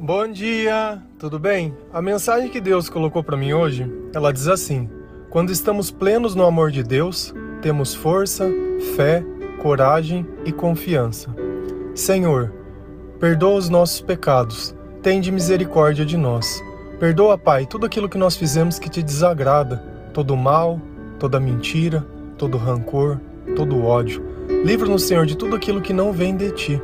Bom dia, tudo bem? A mensagem que Deus colocou para mim hoje, ela diz assim: Quando estamos plenos no amor de Deus, temos força, fé, coragem e confiança. Senhor, perdoa os nossos pecados, tende misericórdia de nós. Perdoa, Pai, tudo aquilo que nós fizemos que te desagrada, todo mal, toda mentira, todo rancor, todo ódio. Livra-nos, Senhor, de tudo aquilo que não vem de ti.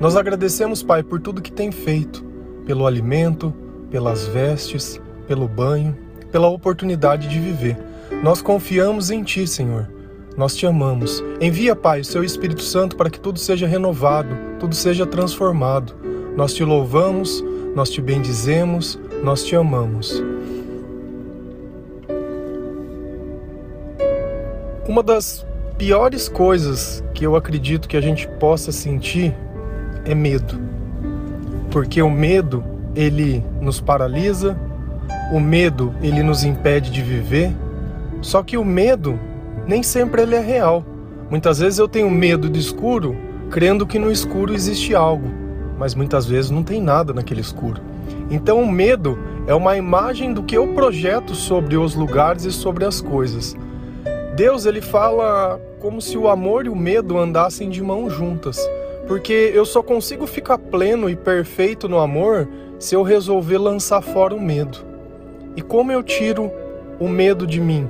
Nós agradecemos, Pai, por tudo que tem feito, pelo alimento, pelas vestes, pelo banho, pela oportunidade de viver. Nós confiamos em Ti, Senhor. Nós te amamos. Envia, Pai, o seu Espírito Santo para que tudo seja renovado, tudo seja transformado. Nós te louvamos, nós te bendizemos, nós te amamos. Uma das piores coisas que eu acredito que a gente possa sentir é medo. Porque o medo, ele nos paralisa, o medo, ele nos impede de viver. Só que o medo nem sempre ele é real. Muitas vezes eu tenho medo do escuro, crendo que no escuro existe algo, mas muitas vezes não tem nada naquele escuro. Então o medo é uma imagem do que eu projeto sobre os lugares e sobre as coisas. Deus ele fala como se o amor e o medo andassem de mãos juntas, porque eu só consigo ficar pleno e perfeito no amor se eu resolver lançar fora o medo. E como eu tiro o medo de mim?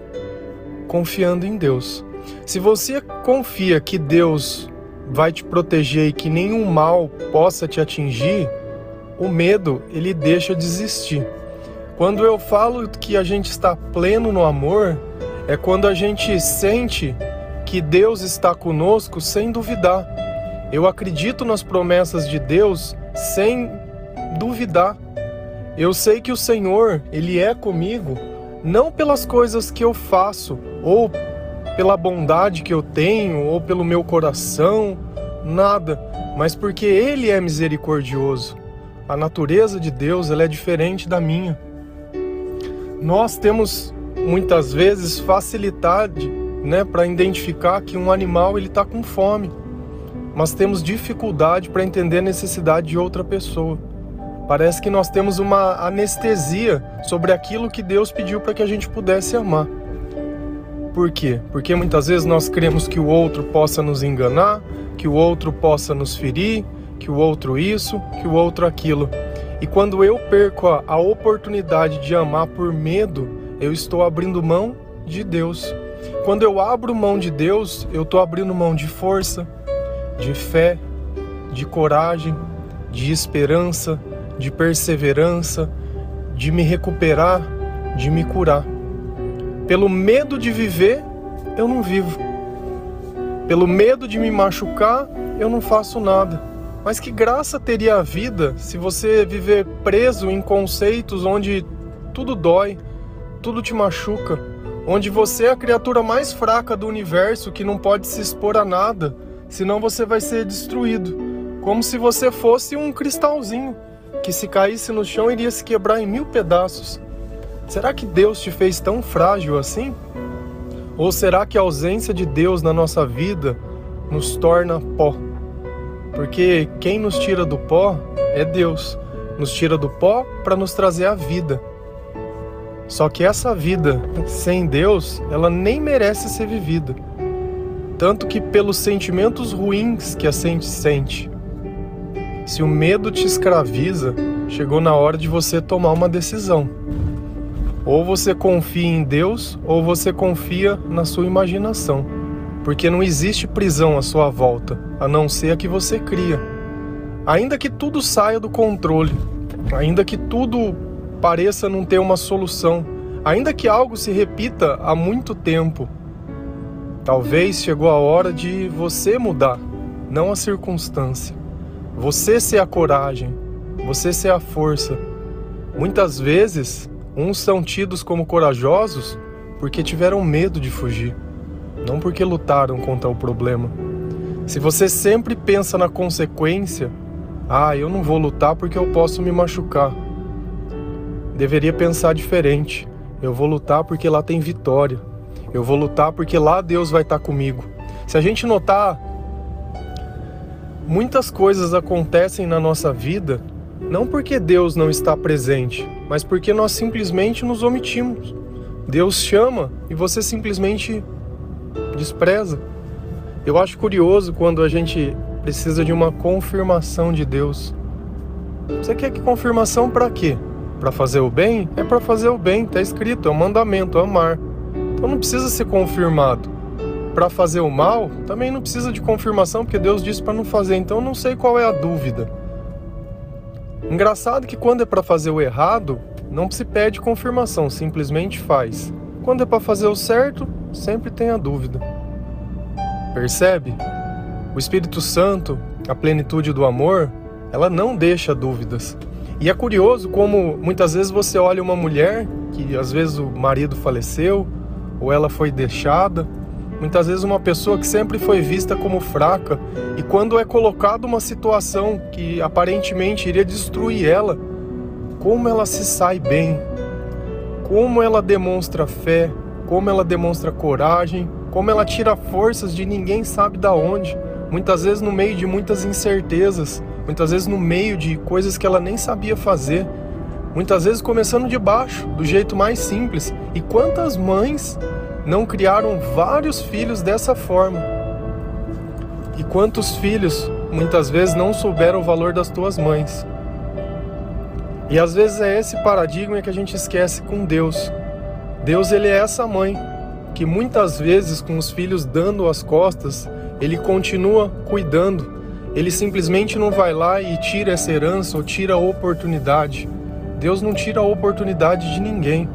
Confiando em Deus. Se você confia que Deus vai te proteger e que nenhum mal possa te atingir, o medo ele deixa de existir. Quando eu falo que a gente está pleno no amor, é quando a gente sente que Deus está conosco sem duvidar. Eu acredito nas promessas de Deus sem duvidar. Eu sei que o Senhor, ele é comigo, não pelas coisas que eu faço ou pela bondade que eu tenho ou pelo meu coração, nada, mas porque ele é misericordioso. A natureza de Deus, ela é diferente da minha. Nós temos muitas vezes facilidade, né, para identificar que um animal ele está com fome, mas temos dificuldade para entender a necessidade de outra pessoa. Parece que nós temos uma anestesia sobre aquilo que Deus pediu para que a gente pudesse amar. Por quê? Porque muitas vezes nós queremos que o outro possa nos enganar, que o outro possa nos ferir, que o outro isso, que o outro aquilo. E quando eu perco a, a oportunidade de amar por medo, eu estou abrindo mão de Deus. Quando eu abro mão de Deus, eu estou abrindo mão de força, de fé, de coragem, de esperança, de perseverança, de me recuperar, de me curar. Pelo medo de viver, eu não vivo. Pelo medo de me machucar, eu não faço nada. Mas que graça teria a vida se você viver preso em conceitos onde tudo dói, tudo te machuca, onde você é a criatura mais fraca do universo que não pode se expor a nada, senão você vai ser destruído, como se você fosse um cristalzinho que se caísse no chão iria se quebrar em mil pedaços. Será que Deus te fez tão frágil assim? Ou será que a ausência de Deus na nossa vida nos torna pó? Porque quem nos tira do pó é Deus. Nos tira do pó para nos trazer a vida. Só que essa vida sem Deus, ela nem merece ser vivida. Tanto que pelos sentimentos ruins que a gente sente, se o medo te escraviza, chegou na hora de você tomar uma decisão. Ou você confia em Deus, ou você confia na sua imaginação. Porque não existe prisão à sua volta, a não ser a que você cria. Ainda que tudo saia do controle, ainda que tudo pareça não ter uma solução, ainda que algo se repita há muito tempo, talvez chegou a hora de você mudar, não a circunstância. Você ser a coragem, você ser a força. Muitas vezes, uns são tidos como corajosos porque tiveram medo de fugir, não porque lutaram contra o problema. Se você sempre pensa na consequência, ah, eu não vou lutar porque eu posso me machucar. Deveria pensar diferente. Eu vou lutar porque lá tem vitória. Eu vou lutar porque lá Deus vai estar comigo. Se a gente notar Muitas coisas acontecem na nossa vida Não porque Deus não está presente, mas porque nós simplesmente nos omitimos. Deus chama e você simplesmente despreza. Eu acho curioso quando a gente precisa de uma confirmação de Deus. Você quer que confirmação para quê? Para fazer o bem? É para fazer o bem, está escrito, é um mandamento, amar. Então não precisa ser confirmado. Para fazer o mal, também não precisa de confirmação, porque Deus disse para não fazer. Então não sei qual é a dúvida. Engraçado que quando é para fazer o errado, não se pede confirmação, simplesmente faz. Quando é para fazer o certo, sempre tem a dúvida. Percebe? O Espírito Santo, a plenitude do amor, ela não deixa dúvidas. E é curioso como muitas vezes você olha uma mulher que às vezes o marido faleceu ou ela foi deixada, muitas vezes uma pessoa que sempre foi vista como fraca e quando é colocada uma situação que aparentemente iria destruir ela, como ela se sai bem, como ela demonstra fé, como ela demonstra coragem, como ela tira forças de ninguém sabe da onde, muitas vezes no meio de muitas incertezas, muitas vezes no meio de coisas que ela nem sabia fazer, muitas vezes começando de baixo, do jeito mais simples. E quantas mães não criaram vários filhos dessa forma? E quantos filhos muitas vezes não souberam o valor das tuas mães? E às vezes é esse paradigma que a gente esquece com Deus. Deus ele é essa mãe que muitas vezes com os filhos dando as costas, ele continua cuidando. Ele simplesmente não vai lá e tira essa herança ou tira a oportunidade. Deus não tira a oportunidade de ninguém.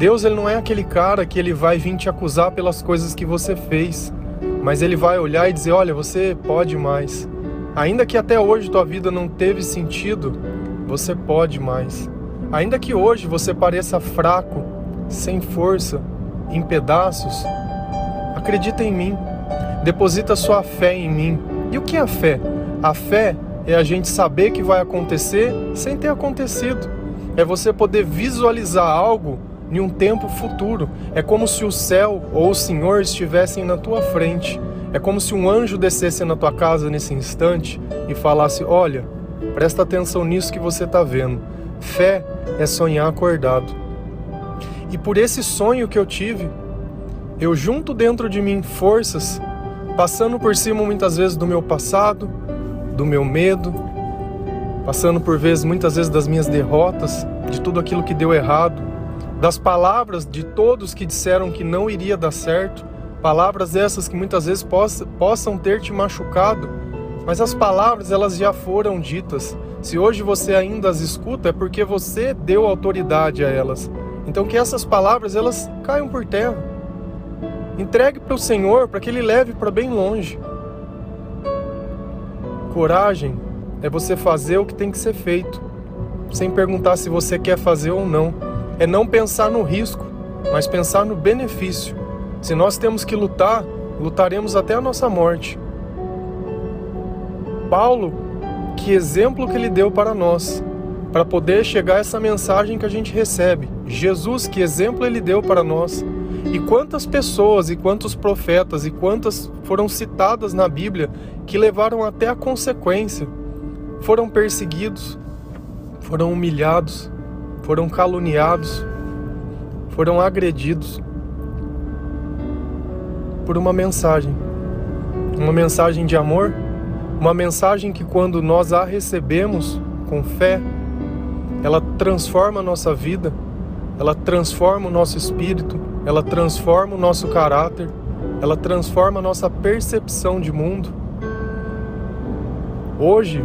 Deus ele não é aquele cara que ele vai vir te acusar pelas coisas que você fez, mas ele vai olhar e dizer: "Olha, você pode mais. Ainda que até hoje tua vida não teve sentido, você pode mais. Ainda que hoje você pareça fraco, sem força, em pedaços, acredita em mim, deposita sua fé em mim. E o que é a fé? A fé é a gente saber que vai acontecer sem ter acontecido. É você poder visualizar algo em um tempo futuro. É como se o céu ou o Senhor estivessem na tua frente. É como se um anjo descesse na tua casa nesse instante e falasse: Olha, presta atenção nisso que você está vendo. Fé é sonhar acordado. E por esse sonho que eu tive, eu junto dentro de mim forças, passando por cima muitas vezes do meu passado, do meu medo, passando por vezes muitas vezes das minhas derrotas, de tudo aquilo que deu errado, das palavras de todos que disseram que não iria dar certo, palavras essas que muitas vezes possa, possam ter te machucado, mas as palavras elas já foram ditas. Se hoje você ainda as escuta é porque você deu autoridade a elas. Então que essas palavras elas caiam por terra. Entregue para o Senhor para que Ele leve para bem longe. Coragem é você fazer o que tem que ser feito, sem perguntar se você quer fazer ou não. É não pensar no risco, mas pensar no benefício. Se nós temos que lutar, lutaremos até a nossa morte. Paulo, que exemplo que ele deu para nós para poder chegar essa mensagem que a gente recebe. Jesus, que exemplo ele deu para nós. E quantas pessoas e quantos profetas e quantas foram citadas na Bíblia que levaram até a consequência. Foram perseguidos, foram humilhados, foram caluniados, foram agredidos por uma mensagem. Uma mensagem de amor, uma mensagem que quando nós a recebemos com fé, ela transforma a nossa vida, ela transforma o nosso espírito, ela transforma o nosso caráter, ela transforma a nossa percepção de mundo. Hoje,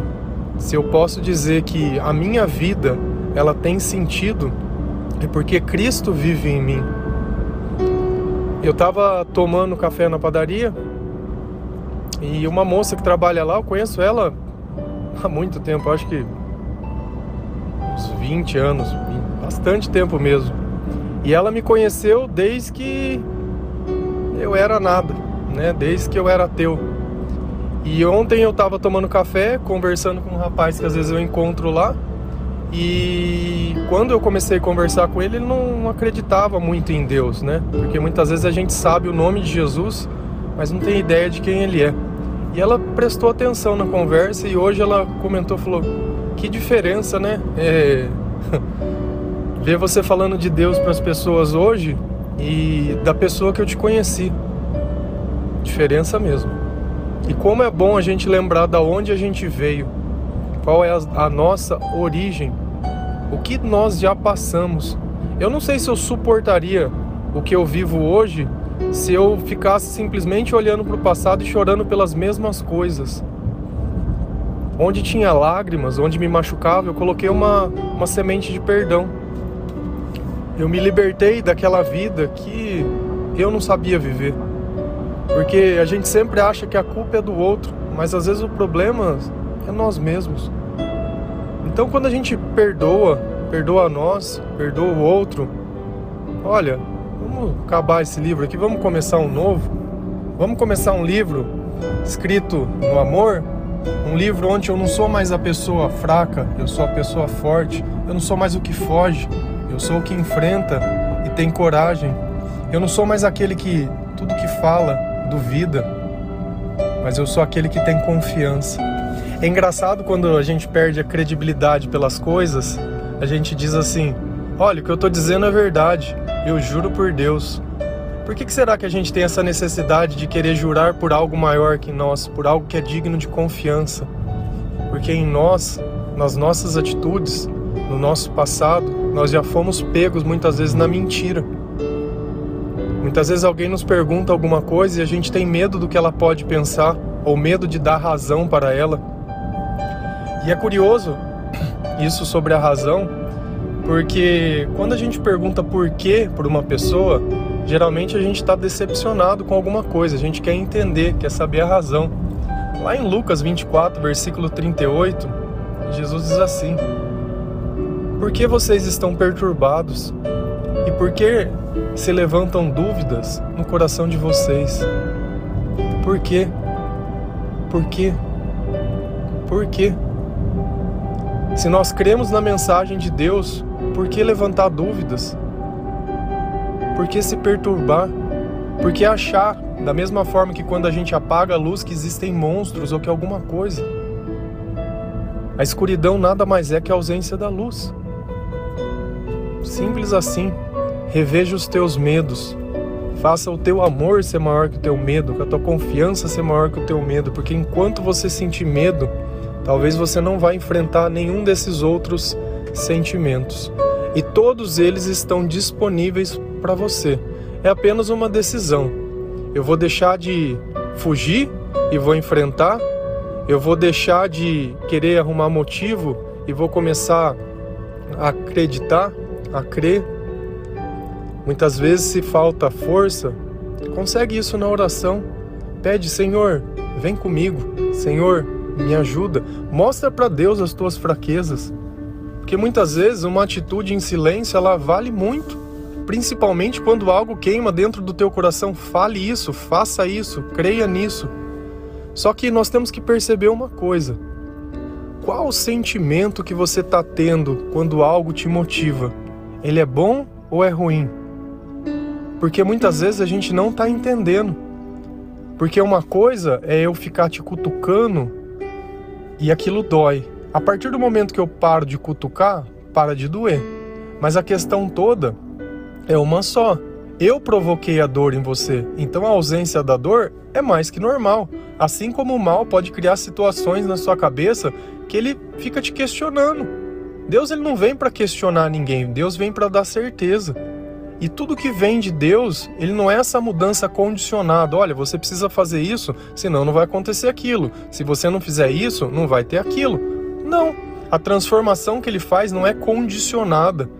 se eu posso dizer que a minha vida ela tem sentido, é porque Cristo vive em mim. Eu estava tomando café na padaria e uma moça que trabalha lá, eu conheço ela há muito tempo, acho que uns 20 anos, bastante tempo mesmo. E ela me conheceu desde que eu era nada, né? Desde que eu era ateu. E ontem eu estava tomando café, conversando com um rapaz que às vezes eu encontro lá. E quando eu comecei a conversar com ele, ele não acreditava muito em Deus, né? Porque muitas vezes a gente sabe o nome de Jesus, mas não tem ideia de quem ele é. E ela prestou atenção na conversa e hoje ela comentou, falou: que diferença, né? É... Ver você falando de Deus para as pessoas hoje e da pessoa que eu te conheci. Diferença mesmo. E como é bom a gente lembrar da onde a gente veio, qual é a, nossa origem, o que nós já passamos. Eu não sei se eu suportaria o que eu vivo hoje se eu ficasse simplesmente olhando para o passado e chorando pelas mesmas coisas. Onde tinha lágrimas, onde me machucava, eu coloquei uma, uma semente de perdão. Eu me libertei daquela vida que eu não sabia viver. Porque a gente sempre acha que a culpa é do outro, mas às vezes o problema é nós mesmos. Então quando a gente perdoa, perdoa nós, perdoa o outro, olha, vamos acabar esse livro aqui, vamos começar um novo. Vamos começar um livro escrito no amor, um livro onde eu não sou mais a pessoa fraca, eu sou a pessoa forte, eu não sou mais o que foge, eu sou o que enfrenta e tem coragem. Eu não sou mais aquele que tudo que fala duvida, mas eu sou aquele que tem confiança. É engraçado quando a gente perde a credibilidade pelas coisas, a gente diz assim: olha, o que eu estou dizendo é verdade, eu juro por Deus. Por que, que será que a gente tem essa necessidade de querer jurar por algo maior que nós, por algo que é digno de confiança? Porque em nós, nas nossas atitudes, no nosso passado, nós já fomos pegos muitas vezes na mentira. Muitas vezes alguém nos pergunta alguma coisa e a gente tem medo do que ela pode pensar ou medo de dar razão para ela. E é curioso isso sobre a razão, porque quando a gente pergunta por quê por uma pessoa, geralmente a gente está decepcionado com alguma coisa, a gente quer entender, quer saber a razão. Lá em Lucas 24, versículo 38, Jesus diz assim: Por que vocês estão perturbados? E por que se levantam dúvidas no coração de vocês? Por quê? Por quê? Por quê? Se nós cremos na mensagem de Deus, por que levantar dúvidas? Por que se perturbar? Por que achar, da mesma forma que quando a gente apaga a luz, que existem monstros ou que alguma coisa? A escuridão nada mais é que a ausência da luz. Simples assim. Reveja os teus medos. Faça o teu amor ser maior que o teu medo, que a tua confiança ser maior que o teu medo, porque enquanto você sentir medo, talvez você não vá enfrentar nenhum desses outros sentimentos. E todos eles estão disponíveis para você. É apenas uma decisão. Eu vou deixar de fugir e vou enfrentar. Eu vou deixar de querer arrumar motivo e vou começar a acreditar, a crer Muitas vezes, se falta força, consegue isso na oração. Pede, Senhor, vem comigo. Senhor, me ajuda. Mostra para Deus as tuas fraquezas. Porque muitas vezes uma atitude em silêncio ela vale muito, principalmente quando algo queima dentro do teu coração. Fale isso, faça isso, creia nisso. Só que nós temos que perceber uma coisa: qual o sentimento que você está tendo quando algo te motiva? Ele é bom ou é ruim? Porque muitas vezes a gente não está entendendo. Porque uma coisa é eu ficar te cutucando e aquilo dói. A partir do momento que eu paro de cutucar, para de doer. Mas a questão toda é uma só. Eu provoquei a dor em você, então a ausência da dor é mais que normal. Assim como o mal pode criar situações na sua cabeça que ele fica te questionando. Deus ele não vem para questionar ninguém, Deus vem para dar certeza. E tudo que vem de Deus, ele não é essa mudança condicionada. Olha, você precisa fazer isso, senão não vai acontecer aquilo. Se você não fizer isso, não vai ter aquilo. Não. A transformação que ele faz não é condicionada.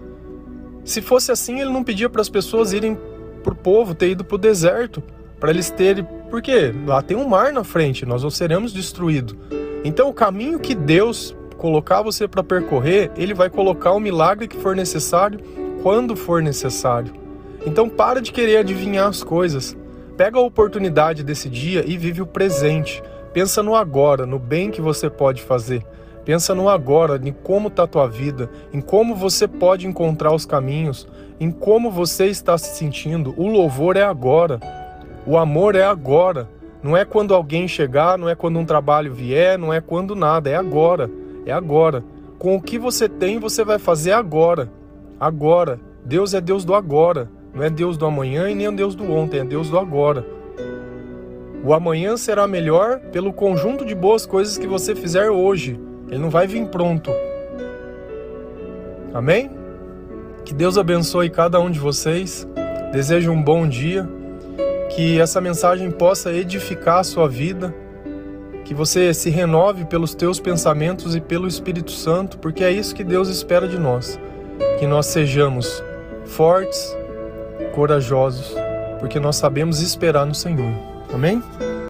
Se fosse assim, ele não pedia para as pessoas irem para o povo, ter ido para o deserto, para eles terem. Porque lá tem um mar na frente, nós não seremos destruídos. Então, o caminho que Deus colocar você para percorrer, ele vai colocar o milagre que for necessário quando for necessário. Então para de querer adivinhar as coisas. Pega a oportunidade desse dia e vive o presente. Pensa no agora, no bem que você pode fazer. Pensa no agora, em como está a tua vida, em como você pode encontrar os caminhos, em como você está se sentindo. O louvor é agora. O amor é agora. Não é quando alguém chegar, não é quando um trabalho vier, não é quando nada, é agora. É agora. com o que você tem, você vai fazer agora. Agora. Deus é Deus do agora. Não é Deus do amanhã e nem é Deus do ontem, é Deus do agora. O amanhã será melhor pelo conjunto de boas coisas que você fizer hoje. Ele não vai vir pronto. Amém? Que Deus abençoe cada um de vocês. Desejo um bom dia. Que essa mensagem possa edificar a sua vida que você se renove pelos teus pensamentos e pelo Espírito Santo, porque é isso que Deus espera de nós. Que nós sejamos fortes, corajosos, porque nós sabemos esperar no Senhor. Amém?